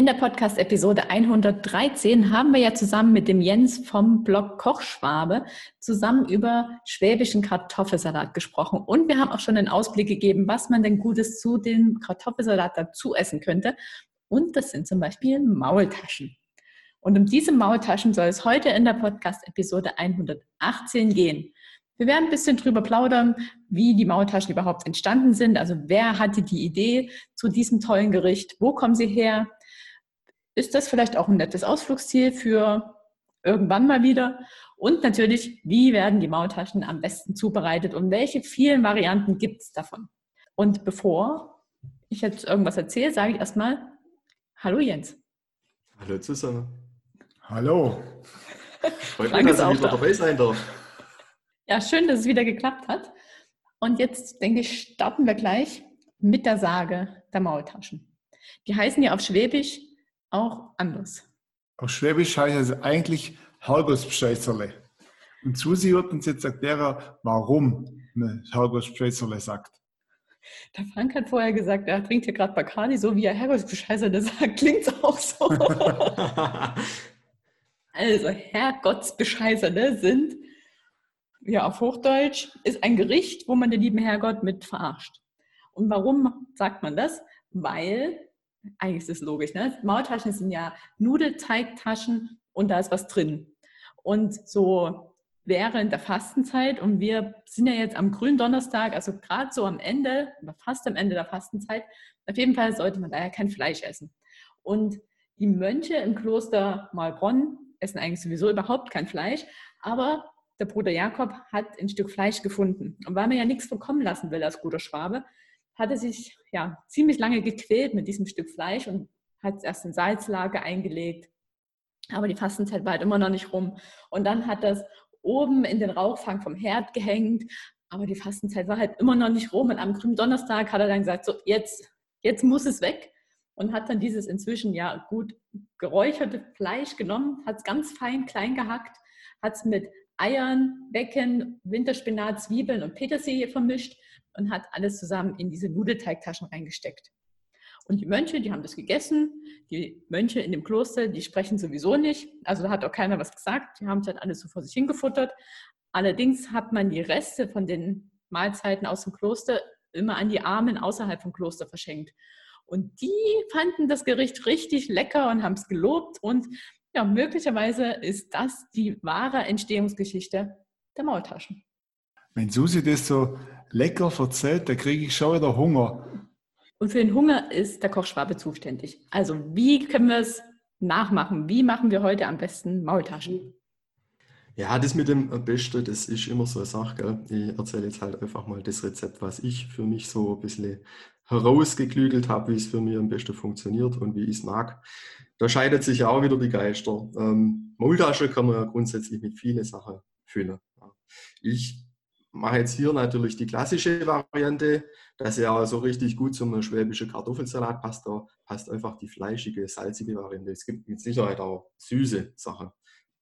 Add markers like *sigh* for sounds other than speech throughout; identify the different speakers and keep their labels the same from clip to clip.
Speaker 1: In der Podcast-Episode 113 haben wir ja zusammen mit dem Jens vom Blog Kochschwabe zusammen über schwäbischen Kartoffelsalat gesprochen. Und wir haben auch schon einen Ausblick gegeben, was man denn Gutes zu dem Kartoffelsalat dazu essen könnte. Und das sind zum Beispiel Maultaschen. Und um diese Maultaschen soll es heute in der Podcast-Episode 118 gehen. Wir werden ein bisschen drüber plaudern, wie die Maultaschen überhaupt entstanden sind. Also wer hatte die Idee zu diesem tollen Gericht? Wo kommen sie her? Ist das vielleicht auch ein nettes Ausflugsziel für irgendwann mal wieder. Und natürlich, wie werden die Maultaschen am besten zubereitet und welche vielen Varianten gibt es davon? Und bevor ich jetzt irgendwas erzähle, sage ich erstmal Hallo Jens.
Speaker 2: Hallo zusammen.
Speaker 3: Hallo. *laughs*
Speaker 2: Freut mich, dass ich wieder da. dabei sein darf.
Speaker 1: Ja, schön, dass es wieder geklappt hat. Und jetzt, denke ich, starten wir gleich mit der Sage der Maultaschen. Die heißen ja auf Schwäbisch auch anders.
Speaker 3: Auf Schwäbisch heißt es eigentlich Halbersbscheißerle. Und Susi wird uns jetzt erklären, warum man Halbersbscheißerle sagt.
Speaker 1: Der Frank hat vorher gesagt, er trinkt hier gerade Bacardi, so wie er Herrgottsbescheißerle sagt, klingt es auch so. *laughs* also Herrgottsbescheißerle sind, ja auf Hochdeutsch, ist ein Gericht, wo man den lieben Herrgott mit verarscht. Und warum sagt man das? Weil eigentlich ist es logisch, ne? Maultaschen sind ja Nudelteigtaschen und da ist was drin. Und so während der Fastenzeit, und wir sind ja jetzt am grünen Donnerstag, also gerade so am Ende, fast am Ende der Fastenzeit, auf jeden Fall sollte man daher kein Fleisch essen. Und die Mönche im Kloster Malbronn essen eigentlich sowieso überhaupt kein Fleisch, aber der Bruder Jakob hat ein Stück Fleisch gefunden. Und weil man ja nichts bekommen lassen will als guter Schwabe, hatte sich ja ziemlich lange gequält mit diesem Stück Fleisch und hat es erst in Salzlage eingelegt. Aber die Fastenzeit war halt immer noch nicht rum. Und dann hat das oben in den Rauchfang vom Herd gehängt. Aber die Fastenzeit war halt immer noch nicht rum. Und am grünen Donnerstag hat er dann gesagt, so jetzt, jetzt muss es weg. Und hat dann dieses inzwischen ja gut geräucherte Fleisch genommen, hat es ganz fein klein gehackt, hat es mit Eiern, Becken, Winterspinat, Zwiebeln und Petersilie vermischt und hat alles zusammen in diese Nudelteigtaschen reingesteckt. Und die Mönche, die haben das gegessen. Die Mönche in dem Kloster, die sprechen sowieso nicht. Also da hat auch keiner was gesagt. Die haben es halt alles so vor sich hingefuttert. Allerdings hat man die Reste von den Mahlzeiten aus dem Kloster immer an die Armen außerhalb vom Kloster verschenkt. Und die fanden das Gericht richtig lecker und haben es gelobt. Und ja, möglicherweise ist das die wahre Entstehungsgeschichte der Maultaschen.
Speaker 3: Wenn Susi das so lecker erzählt, da kriege ich schon wieder Hunger.
Speaker 1: Und für den Hunger ist der Kochschwabe zuständig. Also wie können wir es nachmachen? Wie machen wir heute am besten Maultaschen?
Speaker 2: Ja, das mit dem Besten, das ist immer so eine Sache. Gell? Ich erzähle jetzt halt einfach mal das Rezept, was ich für mich so ein bisschen herausgeklügelt habe, wie es für mich am besten funktioniert und wie ich es mag. Da scheidet sich ja auch wieder die Geister. Ähm, Maultasche kann man ja grundsätzlich mit vielen Sachen füllen. Ich mache jetzt hier natürlich die klassische Variante, dass ja so richtig gut zum schwäbischen Kartoffelsalat passt. Da passt einfach die fleischige, salzige Variante. Es gibt mit Sicherheit auch süße Sachen,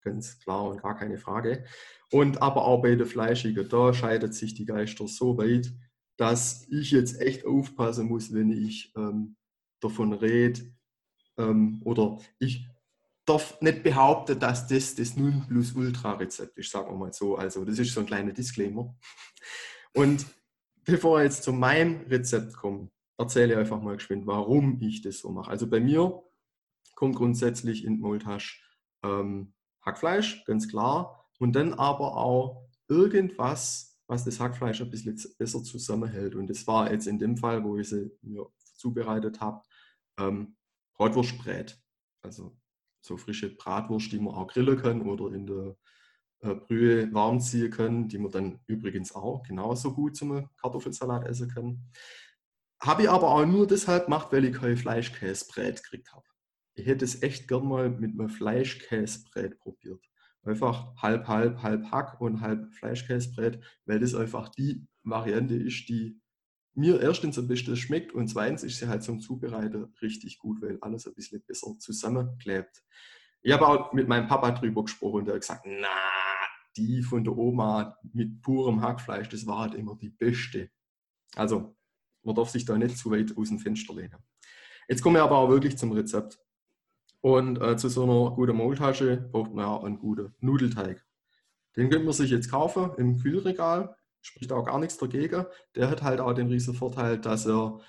Speaker 2: ganz klar und gar keine Frage. Und aber auch bei der fleischigen, da scheidet sich die Geister so weit, dass ich jetzt echt aufpassen muss, wenn ich ähm, davon rede ähm, oder ich darf nicht behaupten, dass das das Nonplusultra-Rezept ist, sagen wir mal so. Also das ist so ein kleiner Disclaimer. Und bevor wir jetzt zu meinem Rezept kommen, erzähle ich einfach mal geschwind, warum ich das so mache. Also bei mir kommt grundsätzlich in Moltasch ähm, Hackfleisch, ganz klar. Und dann aber auch irgendwas, was das Hackfleisch ein bisschen besser zusammenhält. Und das war jetzt in dem Fall, wo ich sie mir zubereitet habe, ähm, Bratwurstbrät. Also so frische Bratwurst, die man auch grillen kann oder in der äh, Brühe warm ziehen können, die man dann übrigens auch genauso gut zum Kartoffelsalat essen kann. Habe ich aber auch nur deshalb gemacht, weil ich kein Fleischkäsebrät gekriegt habe. Ich hätte es echt gern mal mit einem Fleischkäsebrät probiert. einfach halb, halb, halb Hack und halb Fleischkäsebrät, weil das einfach die Variante ist, die mir erstens am besten schmeckt und zweitens ist sie halt zum Zubereiten richtig gut, weil alles ein bisschen besser zusammenklebt. Ich habe auch mit meinem Papa drüber gesprochen und der hat gesagt, na, die von der Oma mit purem Hackfleisch, das war halt immer die beste. Also, man darf sich da nicht zu weit aus dem Fenster lehnen. Jetzt kommen wir aber auch wirklich zum Rezept. Und äh, zu so einer guten Maultasche braucht man ja einen guten Nudelteig. Den könnte man sich jetzt kaufen im Kühlregal, spricht auch gar nichts dagegen. Der hat halt auch den riesen Vorteil, dass er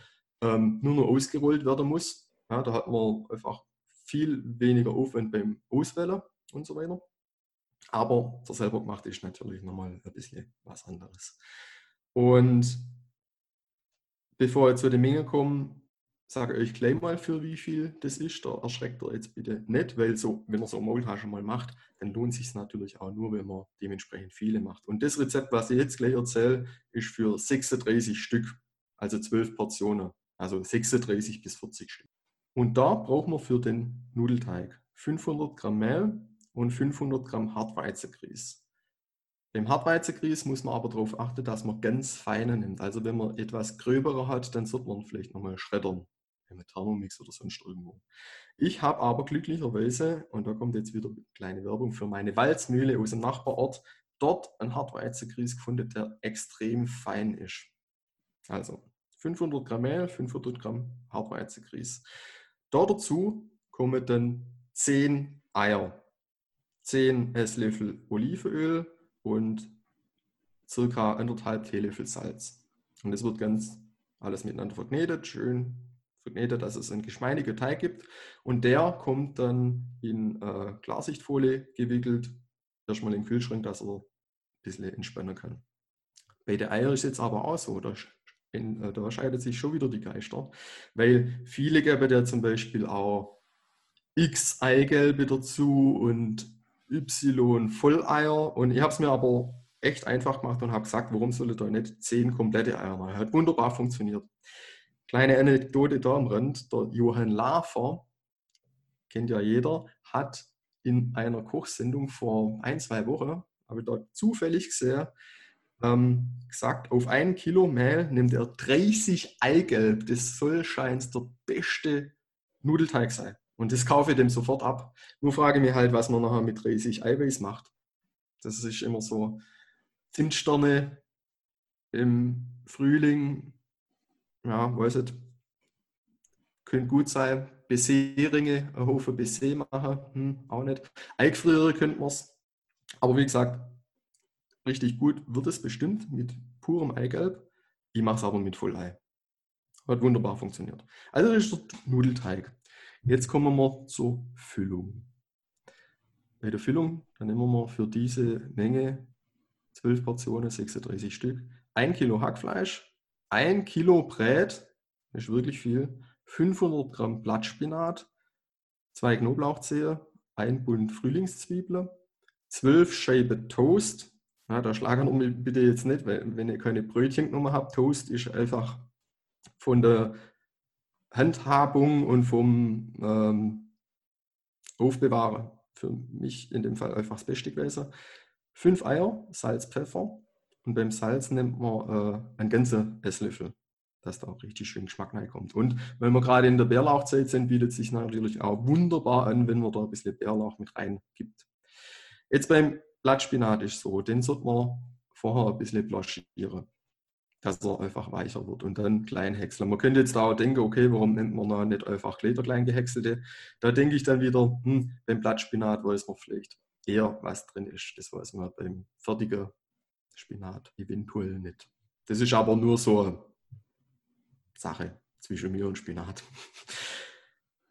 Speaker 2: ähm, nur noch ausgerollt werden muss. Ja, da hat man einfach viel weniger Aufwand beim Auswählen und so weiter. Aber der selber gemacht ist natürlich nochmal ein bisschen was anderes. Und bevor wir zu den Mengen kommen, sage euch gleich mal, für wie viel das ist. Da erschreckt ihr jetzt bitte nicht, weil so, wenn ihr so eine Maultasche mal macht, dann lohnt sich natürlich auch nur, wenn man dementsprechend viele macht. Und das Rezept, was ich jetzt gleich erzähle, ist für 36 Stück, also 12 Portionen, also 36 bis 40 Stück. Und da brauchen wir für den Nudelteig 500 Gramm Mehl und 500 Gramm Hartweizengrieß. Beim Hartweizengrieß muss man aber darauf achten, dass man ganz feine nimmt. Also wenn man etwas gröbere hat, dann sollte man vielleicht nochmal schreddern mit Thermomix oder sonst irgendwo. Ich habe aber glücklicherweise, und da kommt jetzt wieder eine kleine Werbung für meine Walzmühle aus dem Nachbarort, dort einen Hartweizengrieß gefunden, der extrem fein ist. Also 500 Gramm Mehl, 500 Gramm Hartweizengrieß. Da dazu kommen dann 10 Eier, 10 Esslöffel Olivenöl und circa anderthalb Teelöffel Salz. Und das wird ganz alles miteinander verknetet, schön verknetet, dass es einen geschmeidigen Teig gibt. Und der kommt dann in äh, Klarsichtfolie gewickelt, erstmal in den Kühlschrank, dass er ein bisschen entspannen kann. Bei den Eiern ist jetzt aber auch so, da, in, äh, da scheidet sich schon wieder die Geister, weil viele geben ja zum Beispiel auch X Eigelbe dazu und Y Volleier und ich habe es mir aber echt einfach gemacht und habe gesagt, warum soll ich da nicht zehn komplette Eier machen? Hat wunderbar funktioniert. Kleine Anekdote da am Rand, der Johann Lafer, kennt ja jeder, hat in einer Kochsendung vor ein, zwei Wochen, habe ich da zufällig gesehen, ähm, gesagt, auf ein Kilo Mehl nimmt er 30 Eigelb. Das soll scheint der beste Nudelteig sein. Und das kaufe ich dem sofort ab. Nur frage ich mich halt, was man nachher mit 30 Eiweiß macht. Das ist immer so Zimtsterne im Frühling, ja, weiß nicht, könnte gut sein. BC-Ringe, ein Haufen BC machen, hm, auch nicht. Eingefriere könnte man es. Aber wie gesagt, richtig gut wird es bestimmt mit purem Eigelb. Ich mache es aber mit Vollei. Hat wunderbar funktioniert. Also das ist der Nudelteig. Jetzt kommen wir zur Füllung. Bei der Füllung, dann nehmen wir für diese Menge 12 Portionen, 36 Stück, 1 Kilo Hackfleisch, ein Kilo Brät, das ist wirklich viel, 500 Gramm Blattspinat, zwei Knoblauchzehe, ein Bund Frühlingszwiebeln, zwölf Scheiben Toast. Ja, da schlagen wir bitte jetzt nicht, weil wenn ihr keine Brötchen genommen habt, Toast ist einfach von der Handhabung und vom ähm, Aufbewahren für mich in dem Fall einfach das Beste gewesen. Fünf Eier, Salz, Pfeffer, und beim Salz nimmt man äh, einen ganzen Esslöffel, dass da auch richtig schön Geschmack reinkommt. Und wenn wir gerade in der Bärlauchzeit sind, bietet sich natürlich auch wunderbar an, wenn man da ein bisschen Bärlauch mit rein gibt. Jetzt beim Blattspinat ist so, den sollte man vorher ein bisschen blanchieren, dass er einfach weicher wird und dann klein häckseln. Man könnte jetzt auch denken, okay, warum nennt man da nicht einfach klein gehäckselte? Da denke ich dann wieder, hm, beim Blattspinat weiß man vielleicht eher, was drin ist. Das weiß man beim fertigen Spinat eventuell nicht. Das ist aber nur so eine Sache zwischen mir und Spinat.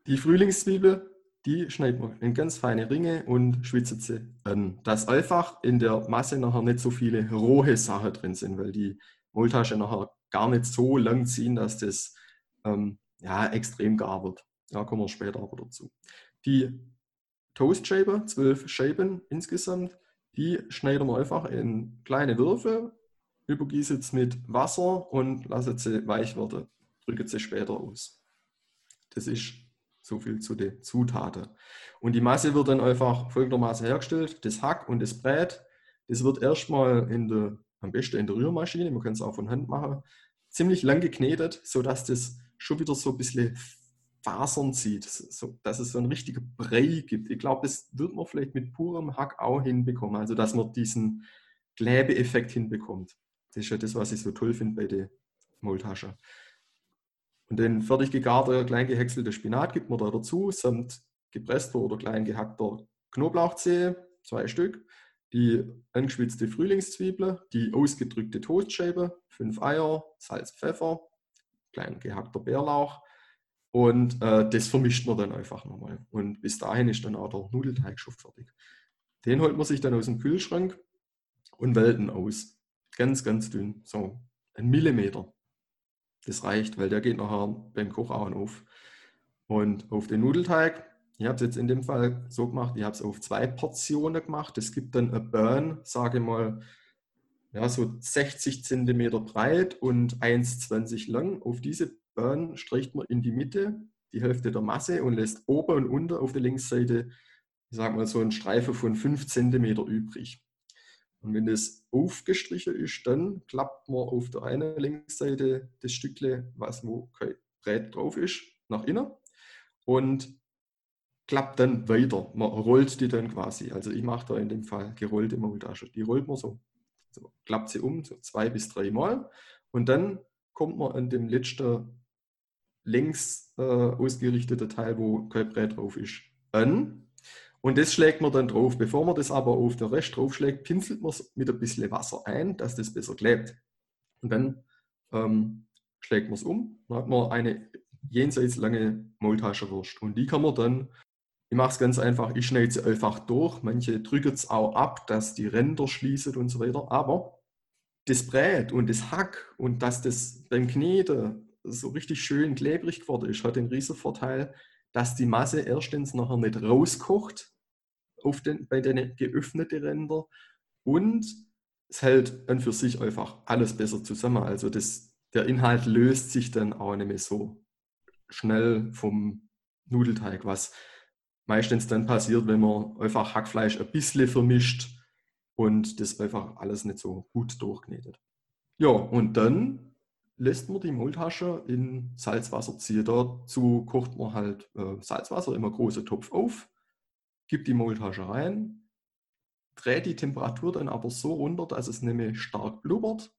Speaker 2: Die Frühlingszwiebel, die schneidet man in ganz feine Ringe und schwitzt sie an. Dass einfach in der Masse nachher nicht so viele rohe Sachen drin sind, weil die Maultasche nachher gar nicht so lang ziehen, dass das ähm, ja, extrem gar wird. Da kommen wir später aber dazu. Die Toastscheibe, zwölf Scheiben insgesamt, die schneiden wir einfach in kleine Würfel, übergießen es mit Wasser und lassen sie weich werden. Drücken sie später aus. Das ist So viel zu den Zutaten. Und die Masse wird dann einfach folgendermaßen hergestellt. Das Hack und das Brät, das wird erstmal in der, am besten in der Rührmaschine, man kann es auch von Hand machen, ziemlich lang geknetet, sodass das schon wieder so ein bisschen Fasern zieht, so, dass es so einen richtigen Brei gibt. Ich glaube, das wird man vielleicht mit purem Hack auch hinbekommen, also dass man diesen Klebeeffekt hinbekommt. Das ist ja das, was ich so toll finde bei der Maultasche. Und den fertig gegarte, klein gehäckselte Spinat gibt man da dazu, samt gepresster oder klein gehackter Knoblauchzehe, zwei Stück, die angeschwitzte Frühlingszwiebel, die ausgedrückte Toastscheibe, fünf Eier, Salz, Pfeffer, klein gehackter Bärlauch und äh, das vermischt man dann einfach nochmal. Und bis dahin ist dann auch der Nudelteig schon fertig. Den holt man sich dann aus dem Kühlschrank und wählt ihn aus. Ganz, ganz dünn, so ein Millimeter. Das reicht, weil der geht nachher beim Kochauen auf. Und auf den Nudelteig, ich habe es jetzt in dem Fall so gemacht, ich habe es auf zwei Portionen gemacht. Es gibt dann ein Burn, sage ich mal, ja, so 60 cm breit und 1,20 lang. Auf diese Burn streicht man in die Mitte die Hälfte der Masse und lässt oben und unten auf der Linksseite, ich sage mal, so einen Streifen von 5 cm übrig. Und wenn das aufgestrichen ist, dann klappt man auf der einen Linksseite das Stückle, was wo kein Brett drauf ist, nach innen und klappt dann weiter. Man rollt die dann quasi. Also ich mache da in dem Fall gerollte Maultasche. Die rollt man so. so klappt sie um, so zwei bis drei Mal. Und dann kommt man an dem letzten längs äh, ausgerichteten Teil, wo kein Brett drauf ist, an und das schlägt man dann drauf. Bevor man das aber auf den Rest draufschlägt, pinselt man es mit ein bisschen Wasser ein, dass das besser klebt. Und dann ähm, schlägt man es um. Dann hat man eine jenseits lange Maultaschenwurst. Und die kann man dann, ich mache es ganz einfach, ich schneide sie einfach durch. Manche drücken es auch ab, dass die Ränder schließen und so weiter. Aber das Brät und das Hack und dass das beim Kneten so richtig schön klebrig geworden ist, hat den riesen Vorteil, dass die Masse erstens nachher nicht rauskocht auf den, bei den geöffneten Rändern und es hält an für sich einfach alles besser zusammen. Also das, der Inhalt löst sich dann auch nicht mehr so schnell vom Nudelteig, was meistens dann passiert, wenn man einfach Hackfleisch ein bisschen vermischt und das einfach alles nicht so gut durchknetet. Ja, und dann lässt man die Maultasche in Salzwasser ziehen. Dazu kocht man halt äh, Salzwasser, immer große Topf auf, gibt die Maultasche rein, dreht die Temperatur dann aber so runter, dass es nicht mehr stark blubbert,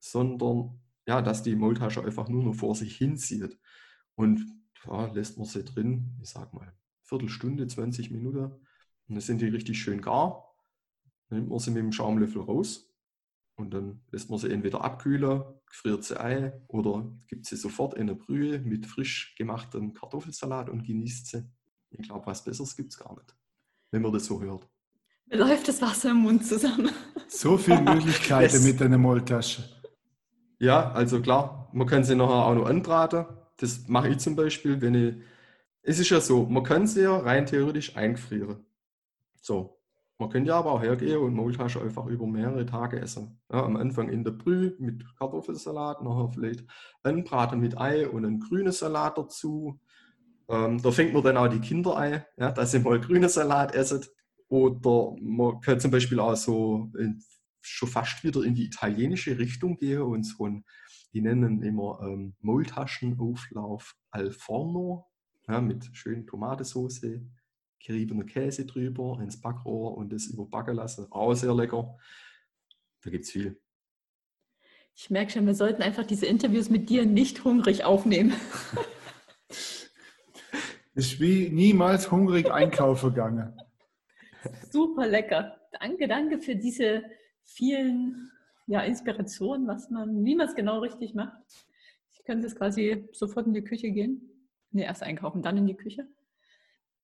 Speaker 2: sondern ja, dass die Maultasche einfach nur noch vor sich hinzieht. Und ja, lässt man sie drin, ich sag mal, Viertelstunde, 20 Minuten. Und dann sind die richtig schön gar. Dann nimmt man sie mit dem Schaumlöffel raus und dann lässt man sie entweder abkühlen, friert sie ein oder gibt sie sofort in eine Brühe mit frisch gemachtem Kartoffelsalat und genießt sie. Ich glaube, was Besseres gibt es gar nicht, wenn man das so hört.
Speaker 1: Mir läuft das Wasser im Mund zusammen.
Speaker 3: So viele *laughs* Möglichkeiten mit einer Molltasche.
Speaker 2: Ja, also klar, man kann sie nachher auch noch anbraten. Das mache ich zum Beispiel, wenn ich. Es ist ja so, man kann sie ja rein theoretisch einfrieren. So, man könnte ja aber auch hergehen und Maultasche einfach über mehrere Tage essen. Ja, am Anfang in der Brühe mit Kartoffelsalat, nachher vielleicht anbraten mit Ei und einen grünen Salat dazu. Ähm, da fängt man dann auch die Kinder ein, ja, dass sie mal grünen Salat essen. Oder man kann zum Beispiel auch so in, schon fast wieder in die italienische Richtung gehen und so ein, die nennen immer ähm, Maultaschenauflauf al forno ja, mit schönen Tomatensauce geriebener Käse drüber ins Backrohr und das überbacken lassen. Auch sehr lecker. Da gibt es viel.
Speaker 1: Ich merke schon, wir sollten einfach diese Interviews mit dir nicht hungrig aufnehmen. *laughs*
Speaker 3: ist wie niemals hungrig einkaufen gegangen.
Speaker 1: Super lecker. Danke, danke für diese vielen ja, Inspirationen, was man, wie man es genau richtig macht. Ich könnte jetzt quasi sofort in die Küche gehen. Ne, erst einkaufen, dann in die Küche.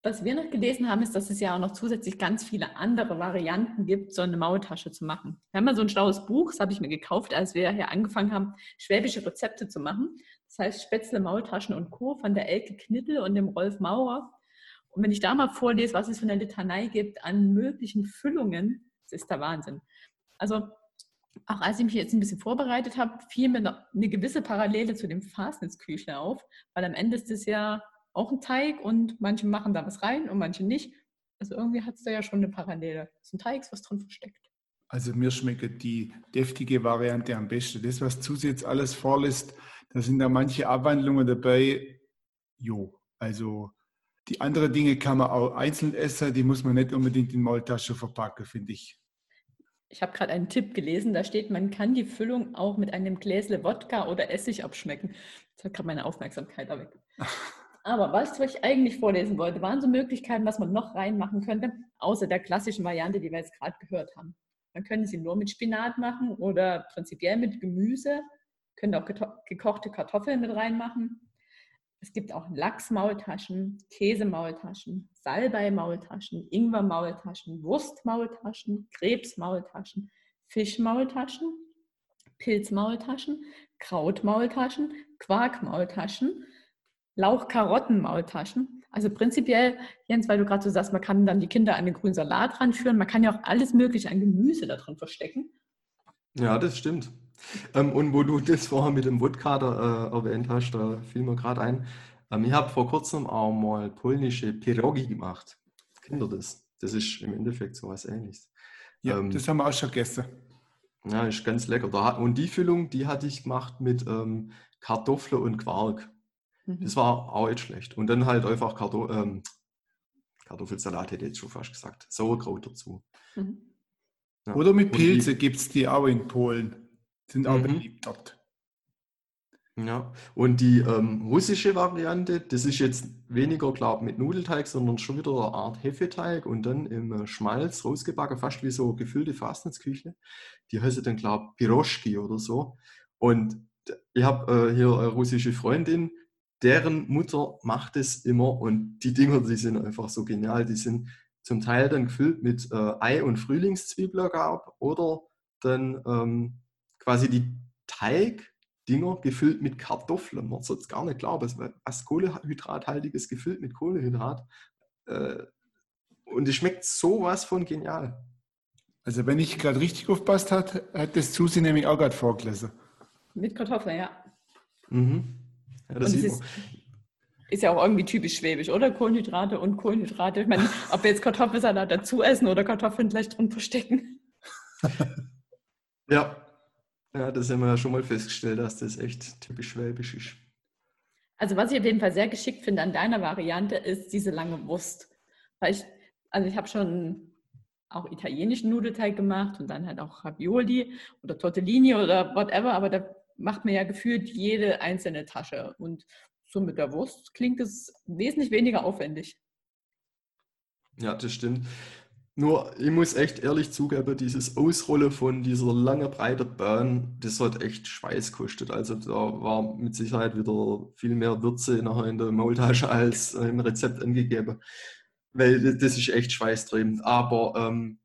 Speaker 1: Was wir noch gelesen haben, ist, dass es ja auch noch zusätzlich ganz viele andere Varianten gibt, so eine Maultasche zu machen. Wir haben mal so ein schlaues Buch, das habe ich mir gekauft, als wir hier angefangen haben, schwäbische Rezepte zu machen. Das heißt Spätzle, Maultaschen und Co. von der Elke Knittel und dem Rolf Maurer. Und wenn ich da mal vorlese, was es für eine Litanei gibt an möglichen Füllungen, das ist der Wahnsinn. Also auch als ich mich jetzt ein bisschen vorbereitet habe, fiel mir eine gewisse Parallele zu dem Fastnetz-Küchle auf, weil am Ende ist es ja auch ein Teig und manche machen da was rein und manche nicht. Also irgendwie hat es da ja schon eine Parallele. Es ist ein Teig, was drin versteckt.
Speaker 3: Also mir schmeckt die deftige Variante am besten. Das, was zusätzlich alles vorlässt, da sind da manche Abwandlungen dabei. Jo, also die anderen Dinge kann man auch einzeln essen, die muss man nicht unbedingt in Maultasche verpacken, finde ich.
Speaker 1: Ich habe gerade einen Tipp gelesen, da steht, man kann die Füllung auch mit einem Gläsle Wodka oder Essig abschmecken. Das hat gerade meine Aufmerksamkeit erweckt. *laughs* Aber was ich eigentlich vorlesen wollte, waren so Möglichkeiten, was man noch reinmachen könnte, außer der klassischen Variante, die wir jetzt gerade gehört haben. Man könnte sie nur mit Spinat machen oder prinzipiell mit Gemüse. Könnte auch gekochte Kartoffeln mit reinmachen. Es gibt auch Lachsmaultaschen, Käsemaultaschen, Salbei-Maultaschen, Ingwer-Maultaschen, Wurstmaultaschen, Krebsmaultaschen, Fischmaultaschen, Pilzmaultaschen, Krautmaultaschen, Quarkmaultaschen, Lauch-Karotten-Maultaschen. Also prinzipiell, Jens, weil du gerade so sagst, man kann dann die Kinder an den grünen Salat ranführen, man kann ja auch alles Mögliche an Gemüse da drin verstecken.
Speaker 2: Ja, das stimmt. Ähm, und wo du das vorher mit dem Wodka äh, erwähnt hast, da fiel mir gerade ein. Ähm, ich habe vor kurzem auch mal polnische Pierogi gemacht. Kennt ihr das? Das ist im Endeffekt so was ähnliches.
Speaker 3: Ja, ähm, das haben wir auch schon gegessen.
Speaker 2: Ja, ist ganz lecker. Da, und die Füllung, die hatte ich gemacht mit ähm, Kartoffeln und Quark. Mhm. Das war auch nicht schlecht. Und dann halt einfach Karto ähm, Kartoffelsalat, hätte ich jetzt schon fast gesagt. Sauerkraut dazu.
Speaker 3: Mhm. Ja. Oder mit Pilze gibt es die auch in Polen. Sind auch mhm. beliebt dort.
Speaker 2: Ja, und die ähm, russische Variante, das ist jetzt weniger, glaube ich, mit Nudelteig, sondern schon wieder eine Art Hefeteig und dann im äh, Schmalz rausgebacken, fast wie so gefüllte Fastnetsküche. Die heißt dann, glaube ich, Piroschki oder so. Und ich habe äh, hier eine russische Freundin, deren Mutter macht es immer und die Dinger, die sind einfach so genial. Die sind zum Teil dann gefüllt mit äh, Ei und Frühlingszwiebeln gab oder dann ähm, quasi die Teigdinger gefüllt mit Kartoffeln. Man sollte es gar nicht glauben. Es war was Kohlehydrathaltiges gefüllt mit Kohlehydrat. Äh, und es schmeckt sowas von genial.
Speaker 3: Also wenn ich gerade richtig aufpasst hat, hat das Susi nämlich auch gerade vorgelesen.
Speaker 1: Mit Kartoffeln, ja.
Speaker 2: Mhm. Ja, das
Speaker 1: ist, ist, ja auch irgendwie typisch schwäbisch, oder? Kohlenhydrate und Kohlenhydrate. Ich meine, *laughs* ob wir jetzt Kartoffelsalat dazu essen oder Kartoffeln gleich drin verstecken. *laughs*
Speaker 2: ja, ja, das haben wir ja schon mal festgestellt, dass das echt typisch schwäbisch ist.
Speaker 1: Also was ich auf jeden Fall sehr geschickt finde an deiner Variante, ist diese lange Wurst. Weil ich, also ich habe schon auch italienischen Nudelteig gemacht und dann halt auch Ravioli oder Tortellini oder whatever, aber da macht man ja gefühlt jede einzelne Tasche. Und so mit der Wurst klingt es wesentlich weniger aufwendig.
Speaker 2: Ja, das stimmt. Nur, ich muss echt ehrlich zugeben, dieses Ausrollen von dieser lange breite Bahn, das hat echt Schweiß gekostet. Also da war mit Sicherheit wieder viel mehr Würze nachher in der Maultasche als im Rezept angegeben. Weil das ist echt schweißtreibend. Aber ähm,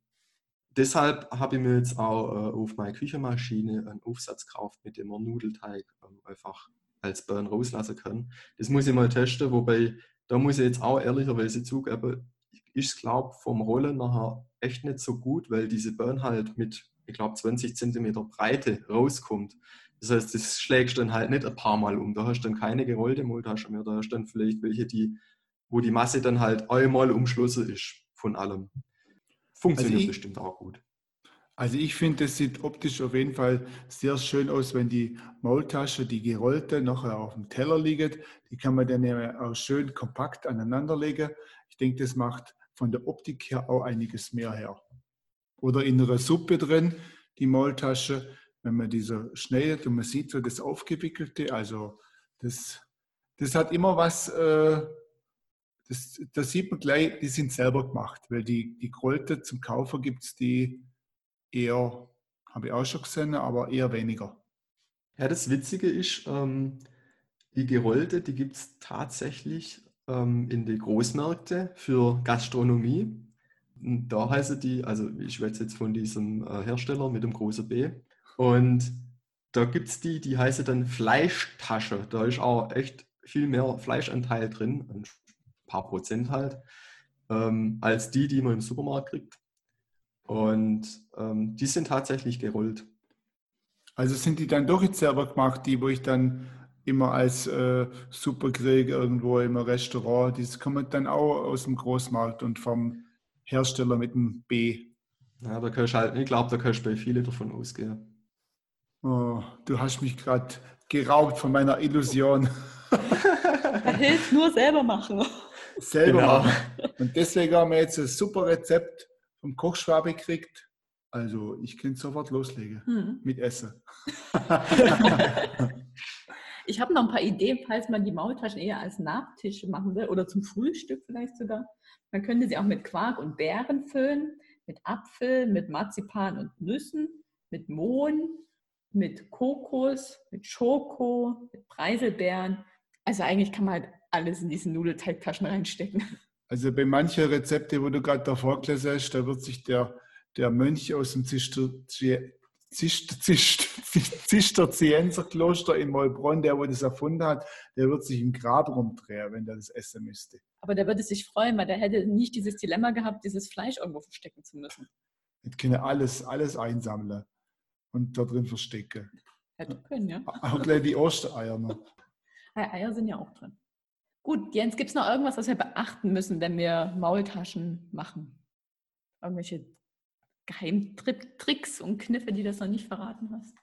Speaker 2: deshalb habe ich mir jetzt auch äh, auf meine Küchenmaschine einen Aufsatz gekauft, mit dem man Nudelteig ähm, einfach als Bahn rauslassen kann. Das muss ich mal testen, wobei da muss ich jetzt auch ehrlicherweise zugeben, ist, glaube vom Rollen nachher echt nicht so gut, weil diese Burn halt mit, ich glaube, 20 cm Breite rauskommt. Das heißt, das schlägst dann halt nicht ein paar Mal um. Da hast du dann keine gerollte Maultasche mehr. Da hast du dann vielleicht welche, die, wo die Masse dann halt einmal umschlossen ist von allem. Funktioniert also ich, bestimmt auch gut.
Speaker 3: Also ich finde, das sieht optisch auf jeden Fall sehr schön aus, wenn die Maultasche, die gerollte, noch auf dem Teller liegt. Die kann man dann auch schön kompakt aneinanderlegen. Ich denke, das macht von der Optik her auch einiges mehr her. Oder in einer Suppe drin, die Maultasche, wenn man diese schneidet und man sieht so das Aufgewickelte, also das, das hat immer was, äh, das, das sieht man gleich, die sind selber gemacht, weil die, die Krolte zum Kaufen gibt es die eher, habe ich auch schon gesehen, aber eher weniger.
Speaker 2: Ja, das Witzige ist, ähm, die gerollte, die gibt es tatsächlich ähm, in die Großmärkte für Gastronomie. Und da heißen die, also ich schwätze jetzt von diesem äh, Hersteller mit dem großen B. Und da gibt es die, die heißen dann Fleischtasche. Da ist auch echt viel mehr Fleischanteil drin, paar Prozent halt, ähm, als die, die man im Supermarkt kriegt. Und ähm, die sind tatsächlich gerollt.
Speaker 3: Also sind die dann doch jetzt selber gemacht, die, wo ich dann immer als äh, Superkrieg irgendwo im Restaurant. Das kommt dann auch aus dem Großmarkt und vom Hersteller mit dem B.
Speaker 2: Ja, da kannst halt, ich glaube, da kannst du bei vielen davon ausgehen.
Speaker 3: Oh, du hast mich gerade geraubt von meiner Illusion.
Speaker 1: Da *laughs* hilft nur selber machen. *laughs*
Speaker 3: Selber genau. machen. Und deswegen haben wir jetzt ein super Rezept vom Kochschwabe gekriegt. Also ich könnte sofort loslegen hm. mit Essen. *laughs* *laughs*
Speaker 1: ich habe noch ein paar Ideen, falls man die Maultaschen eher als Nachtische machen will oder zum Frühstück vielleicht sogar. Man könnte sie auch mit Quark und Beeren füllen, mit Apfel, mit Marzipan und Nüssen, mit Mohn, mit Kokos, mit Schoko, mit Preiselbeeren. Also eigentlich kann man halt alles in diesen Nudelteigtaschen reinstecken.
Speaker 3: Also bei manchen Rezepten, wo du gerade davor gelesen hast, da wird sich der, der Mönch aus dem Zisterzienserkloster *laughs* in Maulbronn, der wo das erfunden hat, der wird sich im Grab rumdrehen, wenn der das essen müsste.
Speaker 1: Aber der würde sich freuen, weil der hätte nicht dieses Dilemma gehabt, dieses Fleisch irgendwo verstecken zu müssen.
Speaker 3: Ich kann alles, alles einsammeln und da drin verstecken.
Speaker 1: Hätte können, ja.
Speaker 3: Auch gleich die Ostereier noch.
Speaker 1: Eier sind ja auch drin. Gut, Jens, gibt es noch irgendwas, was wir beachten müssen, wenn wir Maultaschen machen? Irgendwelche Geheimtricks und Kniffe, die du das noch nicht verraten hast?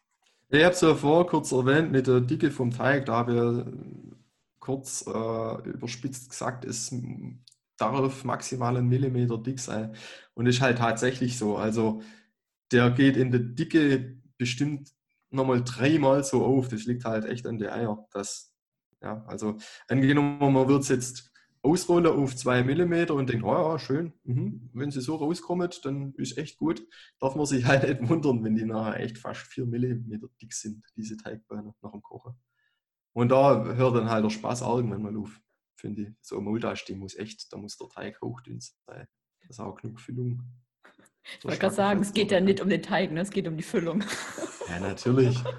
Speaker 2: Ich habe es ja vorher kurz erwähnt mit der Dicke vom Teig. Da habe ich kurz äh, überspitzt gesagt, es darf maximal ein Millimeter dick sein. Und ist halt tatsächlich so. Also der geht in der Dicke bestimmt nochmal dreimal so auf. Das liegt halt echt an der Eier. Das, ja, also angenommen, man wird es jetzt ausrollen auf 2 mm und denkt, oh ja, schön, mhm. wenn sie so rauskommt, dann ist echt gut. Darf man sich *laughs* halt nicht wundern, wenn die nachher echt fast 4 mm dick sind, diese Teigbeine nach dem Kochen. Und da hört dann halt der Spaß irgendwann mal auf, finde ich. So ein Muldasch, die muss echt, da muss der Teig hochdünn sein. Das ist auch genug Füllung.
Speaker 1: Ich wollte gerade sagen, es geht ja nicht um den Teig, ne? es geht um die Füllung.
Speaker 2: Ja, natürlich. *laughs*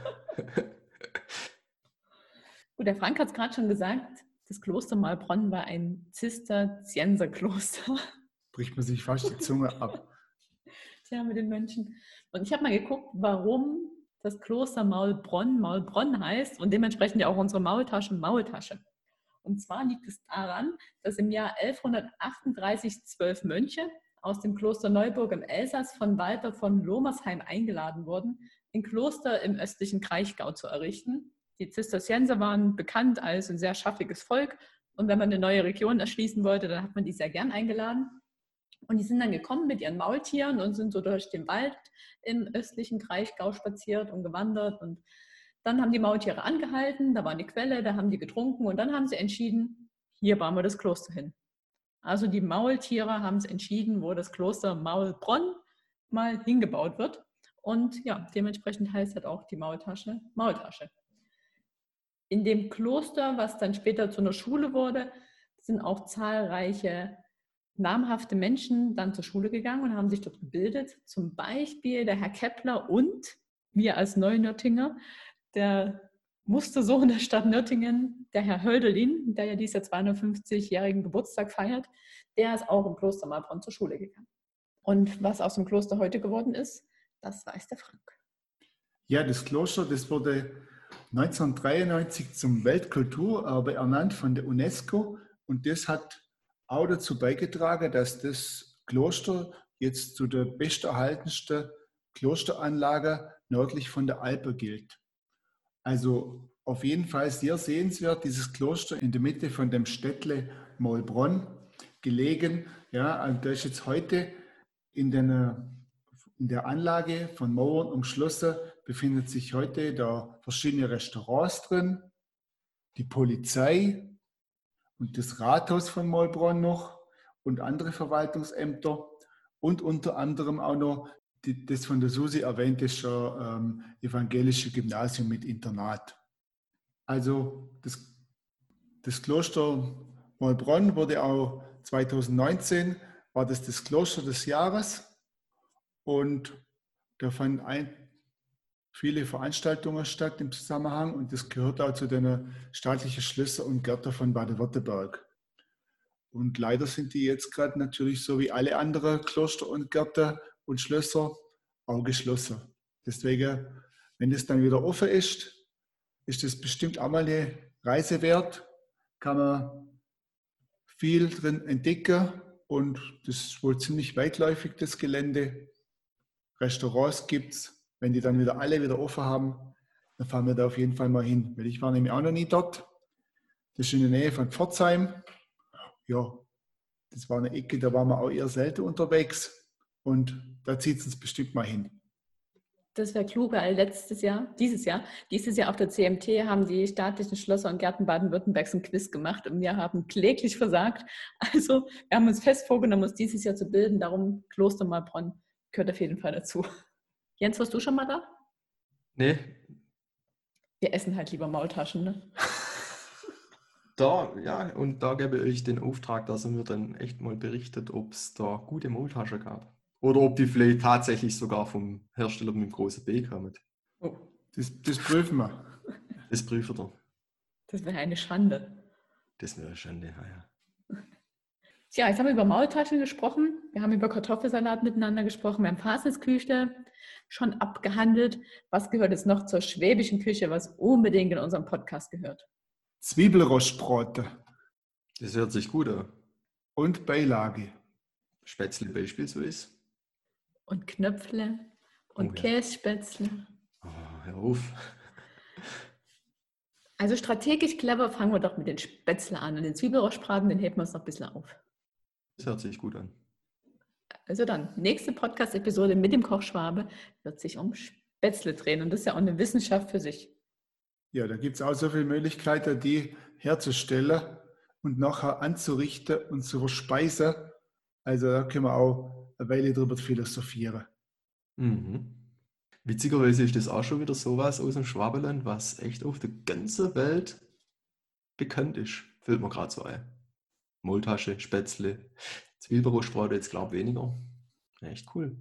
Speaker 1: Gut, der Frank hat es gerade schon gesagt, das Kloster Malbronn war ein Zisterzienserkloster.
Speaker 3: Bricht man sich fast die Zunge ab. *laughs*
Speaker 1: Tja, mit den Mönchen. Und ich habe mal geguckt, warum das Kloster Maulbronn Maulbronn heißt und dementsprechend ja auch unsere Maultasche Maultasche. Und zwar liegt es daran, dass im Jahr 1138 zwölf Mönche aus dem Kloster Neuburg im Elsass von Walter von Lomersheim eingeladen wurden, ein Kloster im östlichen Kraichgau zu errichten. Die Zisterzienser waren bekannt als ein sehr schaffiges Volk und wenn man eine neue Region erschließen wollte, dann hat man die sehr gern eingeladen. Und die sind dann gekommen mit ihren Maultieren und sind so durch den Wald im östlichen Kraichgau spaziert und gewandert. Und dann haben die Maultiere angehalten, da war eine Quelle, da haben die getrunken und dann haben sie entschieden, hier bauen wir das Kloster hin. Also die Maultiere haben es entschieden, wo das Kloster Maulbronn mal hingebaut wird. Und ja, dementsprechend heißt halt auch die Maultasche Maultasche. In dem Kloster, was dann später zu einer Schule wurde, sind auch zahlreiche namhafte Menschen dann zur Schule gegangen und haben sich dort gebildet. Zum Beispiel der Herr Kepler und wir als Neunöttinger, der Mustersohn der Stadt Nöttingen, der Herr Hölderlin, der ja dieses Jahr 250-jährigen Geburtstag feiert, der ist auch im Kloster Malbronn zur Schule gegangen. Und was aus dem Kloster heute geworden ist, das weiß der Frank.
Speaker 3: Ja, das Kloster, das wurde 1993 zum Weltkulturerbe ernannt von der UNESCO und das hat auch dazu beigetragen, dass das Kloster jetzt zu der besterhaltensten Klosteranlage nördlich von der Alpe gilt. Also auf jeden Fall sehr sehenswert, dieses Kloster in der Mitte von dem Städtle Maulbronn gelegen. Ja, und da ist jetzt heute in, den, in der Anlage von Mauern umschlossen, befindet sich heute da verschiedene Restaurants drin, die Polizei, und das Rathaus von Maulbronn noch und andere Verwaltungsämter und unter anderem auch noch die, das von der Susi erwähnte ähm, evangelische Gymnasium mit Internat. Also das, das Kloster Maulbronn wurde auch 2019, war das das Kloster des Jahres und da fanden ein, viele Veranstaltungen statt im Zusammenhang und das gehört auch zu den staatlichen Schlösser und Gärten von Baden-Württemberg. Und leider sind die jetzt gerade natürlich so wie alle anderen Kloster und Gärten und Schlösser auch geschlossen. Deswegen, wenn es dann wieder offen ist, ist das bestimmt auch mal eine Reise wert. Kann man viel drin entdecken und das ist wohl ziemlich weitläufig, das Gelände. Restaurants gibt es. Wenn die dann wieder alle wieder offen haben, dann fahren wir da auf jeden Fall mal hin. Weil ich war nämlich auch noch nie dort. Das ist in der Nähe von Pforzheim. Ja, das war eine Ecke, da waren wir auch eher selten unterwegs. Und da zieht es uns bestimmt mal hin.
Speaker 1: Das wäre klug, weil letztes Jahr, dieses Jahr, dieses Jahr auf der CMT haben die staatlichen Schlösser und Gärten Baden-Württembergs ein Quiz gemacht und wir haben kläglich versagt. Also wir haben uns fest vorgenommen, uns dieses Jahr zu bilden. Darum Kloster Malbronn gehört auf jeden Fall dazu. Jens, warst du schon mal da?
Speaker 2: Nee.
Speaker 1: Wir essen halt lieber Maultaschen, ne? *laughs*
Speaker 2: Da, ja, und da gebe ich den Auftrag, dass er mir dann echt mal berichtet, ob es da gute Maultasche gab. Oder ob die vielleicht tatsächlich sogar vom Hersteller mit dem großen B kommen.
Speaker 3: Oh. Das, das prüfen wir.
Speaker 2: Das prüfen wir.
Speaker 1: Das wäre eine Schande.
Speaker 2: Das wäre eine Schande, ja, ja.
Speaker 1: Tja, jetzt haben wir über Maultaschen gesprochen, wir haben über Kartoffelsalat miteinander gesprochen, wir haben Fasnisküche schon abgehandelt. Was gehört jetzt noch zur schwäbischen Küche, was unbedingt in unserem Podcast gehört?
Speaker 3: Zwiebelrostbrote.
Speaker 2: Das hört sich gut an.
Speaker 3: Und Beilage.
Speaker 2: Spätzle beispielsweise.
Speaker 1: Und Knöpfle und
Speaker 2: Oh ja.
Speaker 1: Kässpätzle.
Speaker 2: Oh, hör auf.
Speaker 1: Also strategisch clever fangen wir doch mit den Spätzle an. Und den Zwiebelrostbraten, den heben wir uns noch ein bisschen auf.
Speaker 2: Das hört sich gut an.
Speaker 1: Also dann, nächste Podcast-Episode mit dem Kochschwabe wird sich um Spätzle drehen. Und das ist ja auch eine Wissenschaft für sich.
Speaker 3: Ja, da gibt es auch so viele Möglichkeiten, die herzustellen und nachher anzurichten und zu verspeisen. Also da können wir auch eine Weile drüber philosophieren.
Speaker 2: Mhm. Witzigerweise ist das auch schon wieder sowas aus dem Schwabeland, was echt auf der ganzen Welt bekannt ist. Fällt mir gerade so ein. Maultasche, Spätzle, Zwiebelrostbraten jetzt glaube ich weniger. Echt cool.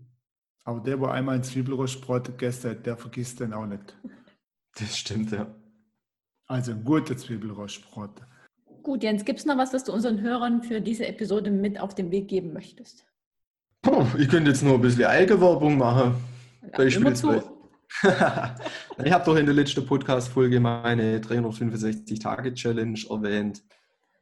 Speaker 3: Aber der, der einmal ein Zwiebelrostbrot gegessen hat, der vergisst den auch nicht.
Speaker 2: Das stimmt, ja.
Speaker 3: Also ein guter Zwiebelrostbrot.
Speaker 1: Gut, Jens, gibt es noch was, was du unseren Hörern für diese Episode mit auf den Weg geben möchtest?
Speaker 2: Puh, ich könnte jetzt nur ein bisschen Eigenwerbung machen.
Speaker 1: Ja.
Speaker 2: Beispielsweise. *laughs* ich habe doch in der letzten Podcast-Folge meine 365-Tage-Challenge erwähnt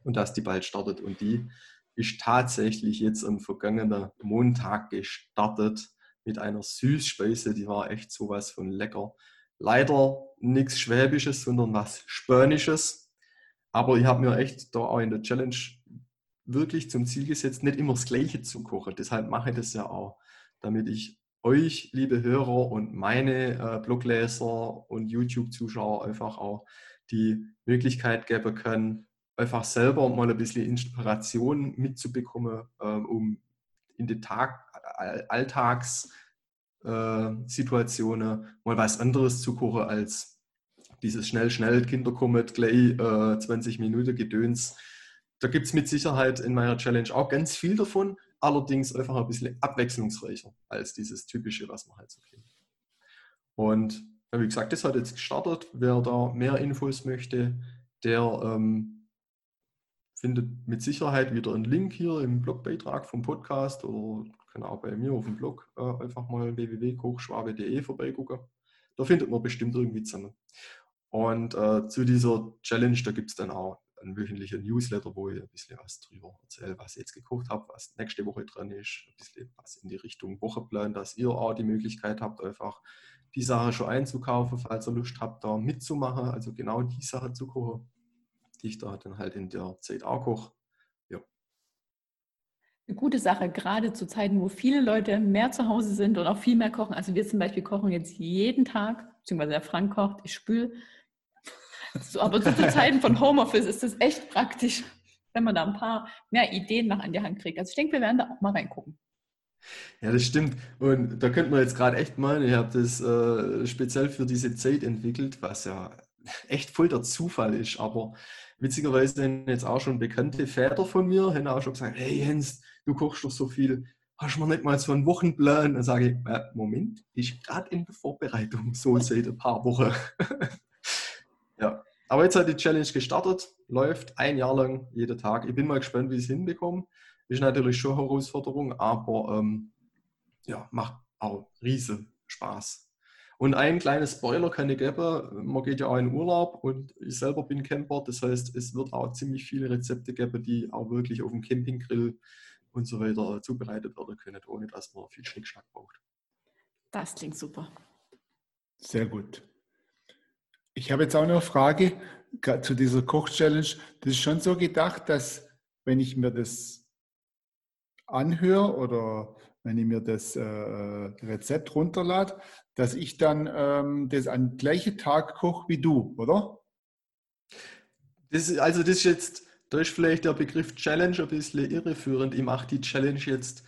Speaker 2: und dass die bald startet. Und die ist tatsächlich jetzt am vergangenen Montag gestartet mit einer Süßspeise. Die war echt sowas von lecker. Leider nichts Schwäbisches, sondern was Spanisches. Aber ich habe mir echt da auch in der Challenge wirklich zum Ziel gesetzt, nicht immer das Gleiche zu kochen. Deshalb mache ich das ja auch, damit ich euch, liebe Hörer und meine äh, Blogleser und YouTube-Zuschauer einfach auch die Möglichkeit geben kann, einfach selber mal ein bisschen Inspiration mitzubekommen, ähm, um in den Tag, All- Alltagssituationen mal was anderes zu kochen als dieses schnell, schnell, Kinder kommen, gleich äh, 20 Minuten Gedöns. Da gibt es mit Sicherheit in meiner Challenge auch ganz viel davon, allerdings einfach ein bisschen abwechslungsreicher als dieses typische, was man halt so kennt. Und wie gesagt, das hat jetzt gestartet. Wer da mehr Infos möchte, der ähm, findet mit Sicherheit wieder einen Link hier im Blogbeitrag vom Podcast oder kann auch bei mir auf dem Blog äh, einfach mal www.kochschwabe.de vorbeigucken. Da findet man bestimmt irgendwie zusammen. Und äh, zu dieser Challenge, da gibt es dann auch einen wöchentlichen Newsletter, wo ich ein bisschen was drüber erzähle, was ich jetzt gekocht habe, was nächste Woche dran ist, ein bisschen was in die Richtung Wocheplan, dass ihr auch die Möglichkeit habt, einfach die Sache schon einzukaufen, falls ihr Lust habt, da mitzumachen, also genau die Sache zu kochen, ich da dann halt in der Zeit auch koche.
Speaker 1: Eine gute Sache, gerade zu Zeiten, wo viele Leute mehr zu Hause sind und auch viel mehr kochen. Also wir zum Beispiel kochen jetzt jeden Tag, beziehungsweise der Frank kocht, ich spüle. So, aber so zu Zeiten von Homeoffice ist das echt praktisch, wenn man da ein paar mehr Ideen noch an die Hand kriegt. Also ich denke, wir werden da auch mal reingucken.
Speaker 2: Ja, das stimmt. Und da könnte man jetzt gerade echt meinen, ich habe das äh, speziell für diese Zeit entwickelt, was ja echt voll der Zufall ist. Aber witzigerweise haben jetzt auch schon bekannte Väter von mir, haben auch schon gesagt, hey Jens, du kochst doch so viel, hast du mir nicht mal so einen Wochenplan? Dann sage ich, äh, Moment, ich gerade in der Vorbereitung, *laughs* so seit ein paar Wochen. *laughs* ja, aber jetzt hat die Challenge gestartet, läuft ein Jahr lang, jeden Tag. Ich bin mal gespannt, wie ich es hinbekomme. Ist natürlich schon eine Herausforderung, aber ähm, ja, macht auch riesen Spaß. Und ein kleines Spoiler kann ich geben, man geht ja auch in Urlaub und ich selber bin Camper, das heißt, es wird auch ziemlich viele Rezepte geben, die auch wirklich auf dem Campinggrill und so weiter zubereitet werden können, ohne dass man viel Schnickschnack braucht.
Speaker 1: Das klingt super.
Speaker 3: Sehr gut. Ich habe jetzt auch noch eine Frage zu dieser Koch-Challenge. Das ist schon so gedacht, dass wenn ich mir das anhöre oder wenn ich mir das äh, Rezept runterlade, dass ich dann ähm, das am gleichen Tag koche wie du, oder?
Speaker 2: Das also das ist jetzt, da ist vielleicht der Begriff Challenge ein bisschen irreführend. Ich mache die Challenge jetzt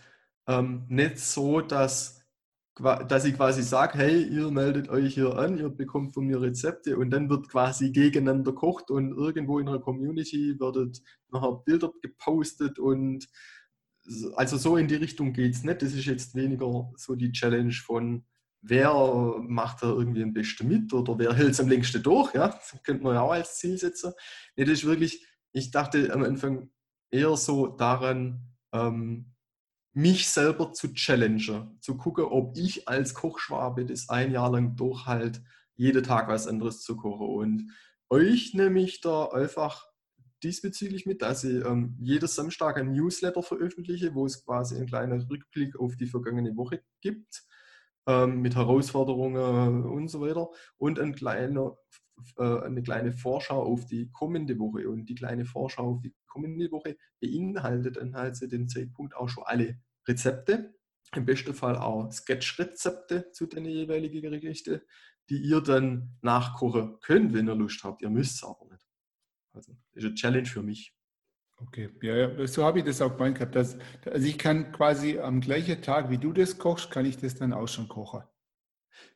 Speaker 2: ähm, nicht so, dass dass ich quasi sage, hey, ihr meldet euch hier an, ihr bekommt von mir Rezepte und dann wird quasi gegeneinander kocht und irgendwo in einer Community werden nachher Bilder gepostet und also so in die Richtung geht es nicht. Das ist jetzt weniger so die Challenge von wer macht da irgendwie am besten mit oder wer hält es am längsten durch, ja, *laughs* das könnte man ja auch als Ziel setzen. Nee, das ist wirklich, ich dachte am Anfang eher so daran, ähm, mich selber zu challengen, zu gucken, ob ich als Kochschwabe das ein Jahr lang durchhalte, jeden Tag was anderes zu kochen. Und euch nehme ich da einfach diesbezüglich mit, dass ich ähm, jeden Samstag ein Newsletter veröffentliche, wo es quasi einen kleinen Rückblick auf die vergangene Woche gibt, ähm, mit Herausforderungen und so weiter und ein kleiner, äh, eine kleine Vorschau auf die kommende Woche. Und die kleine Vorschau auf die kommende Woche beinhaltet dann halt zu dem Zeitpunkt auch schon alle Rezepte, im besten Fall auch Sketch-Rezepte zu den jeweiligen Gerichten, die ihr dann nachkochen könnt, wenn ihr Lust habt. Ihr müsst es aber nicht. Also das ist eine Challenge für mich.
Speaker 3: Okay, ja, ja. so habe ich das auch gemeint gehabt. Dass, also ich kann quasi am gleichen Tag, wie du das kochst, kann ich das dann auch schon kochen.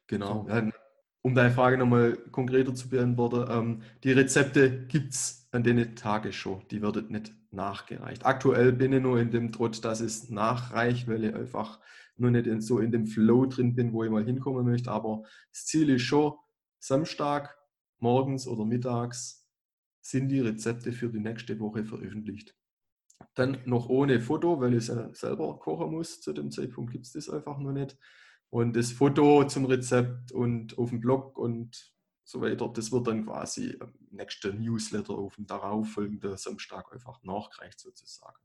Speaker 2: Genau. So. Um deine Frage nochmal konkreter zu beantworten, ähm, die Rezepte gibt es an den Tagen schon. Die werden nicht nachgereicht. Aktuell bin ich nur in dem Trott, dass es nachreicht, weil ich einfach nur nicht in, so in dem Flow drin bin, wo ich mal hinkommen möchte. Aber das Ziel ist schon, Samstag, morgens oder mittags sind die Rezepte für die nächste Woche veröffentlicht. Dann noch ohne Foto, weil ich es selber kochen muss. Zu dem Zeitpunkt gibt es das einfach noch nicht. Und das Foto zum Rezept und auf dem Blog und so weiter, das wird dann quasi im nächsten Newsletter auf dem darauffolgenden Samstag einfach nachgereicht sozusagen.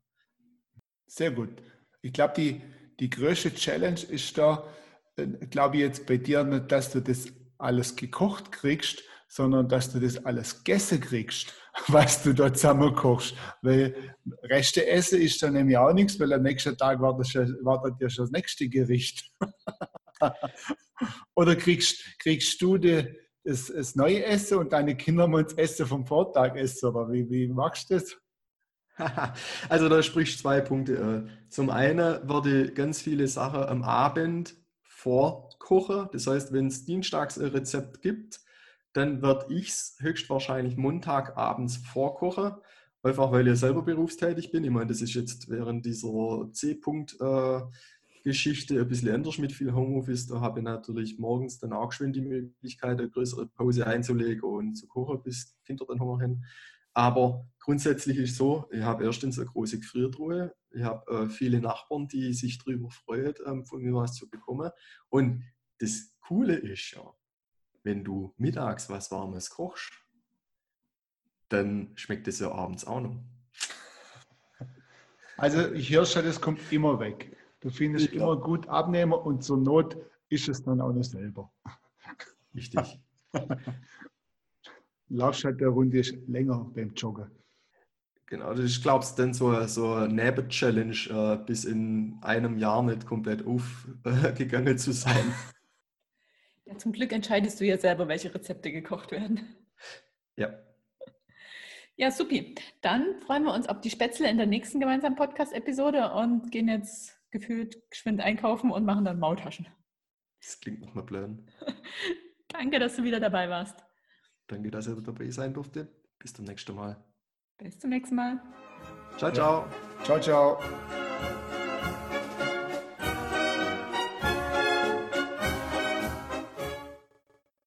Speaker 3: Sehr gut. Ich glaube, die, die größte Challenge ist da, äh, glaube ich jetzt bei dir nicht, dass du das alles gekocht kriegst, sondern dass du das alles gegessen kriegst, *laughs* was du da zusammen kochst. Weil Reste essen ist dann nämlich auch nichts, weil am nächsten Tag wartet, wartet ja schon das nächste Gericht. *laughs* Oder kriegst, kriegst du die, das, das neue Essen und deine Kinder müssen das Essen vom Vortag essen? Oder wie, wie magst du das? *laughs*
Speaker 2: Also da sprichst zwei Punkte. Zum einen werde ganz viele Sachen am Abend vorkochen. Das heißt, wenn es dienstags ein Rezept gibt, dann werde ich es höchstwahrscheinlich Montagabends vorkochen. Einfach weil ich selber berufstätig bin. Ich meine, das ist jetzt während dieser C-Punkt-Geschichte äh, ein bisschen anders mit viel Homeoffice. Da habe ich natürlich morgens dann auch geschwind die Möglichkeit, eine größere Pause einzulegen und zu kochen, bis Kinder dann Hunger haben. Aber grundsätzlich ist es so, ich habe erstens eine große Gefriertruhe. Ich habe äh, viele Nachbarn, die sich darüber freuen, ähm, von mir was zu bekommen. Und das Coole ist ja, wenn du mittags was Warmes kochst, dann schmeckt es ja abends auch noch. *laughs*
Speaker 3: Also ich höre schon, das kommt immer weg. Du findest ja. immer gut Abnehmer und zur Not ist es dann auch noch selber. *laughs*
Speaker 2: Richtig. *laughs*
Speaker 3: Laufst halt der Runde länger beim Joggen.
Speaker 2: Genau, das ist, glaubst du, dann so, so eine Neben-Challenge, äh, bis in einem Jahr nicht komplett aufgegangen zu sein.
Speaker 1: Ja, zum Glück entscheidest du ja selber, welche Rezepte gekocht werden.
Speaker 2: Ja.
Speaker 1: Ja, supi. Dann freuen wir uns auf die Spätzle in der nächsten gemeinsamen Podcast-Episode und gehen jetzt gefühlt geschwind einkaufen und machen dann Maultaschen.
Speaker 2: Das klingt nach einem Plan. *laughs*
Speaker 1: Danke, dass du wieder dabei warst.
Speaker 2: Danke, dass ihr dabei sein durfte. Bis zum nächsten Mal.
Speaker 1: Bis zum nächsten Mal.
Speaker 2: Ciao, ciao.
Speaker 3: Ja. Ciao, ciao.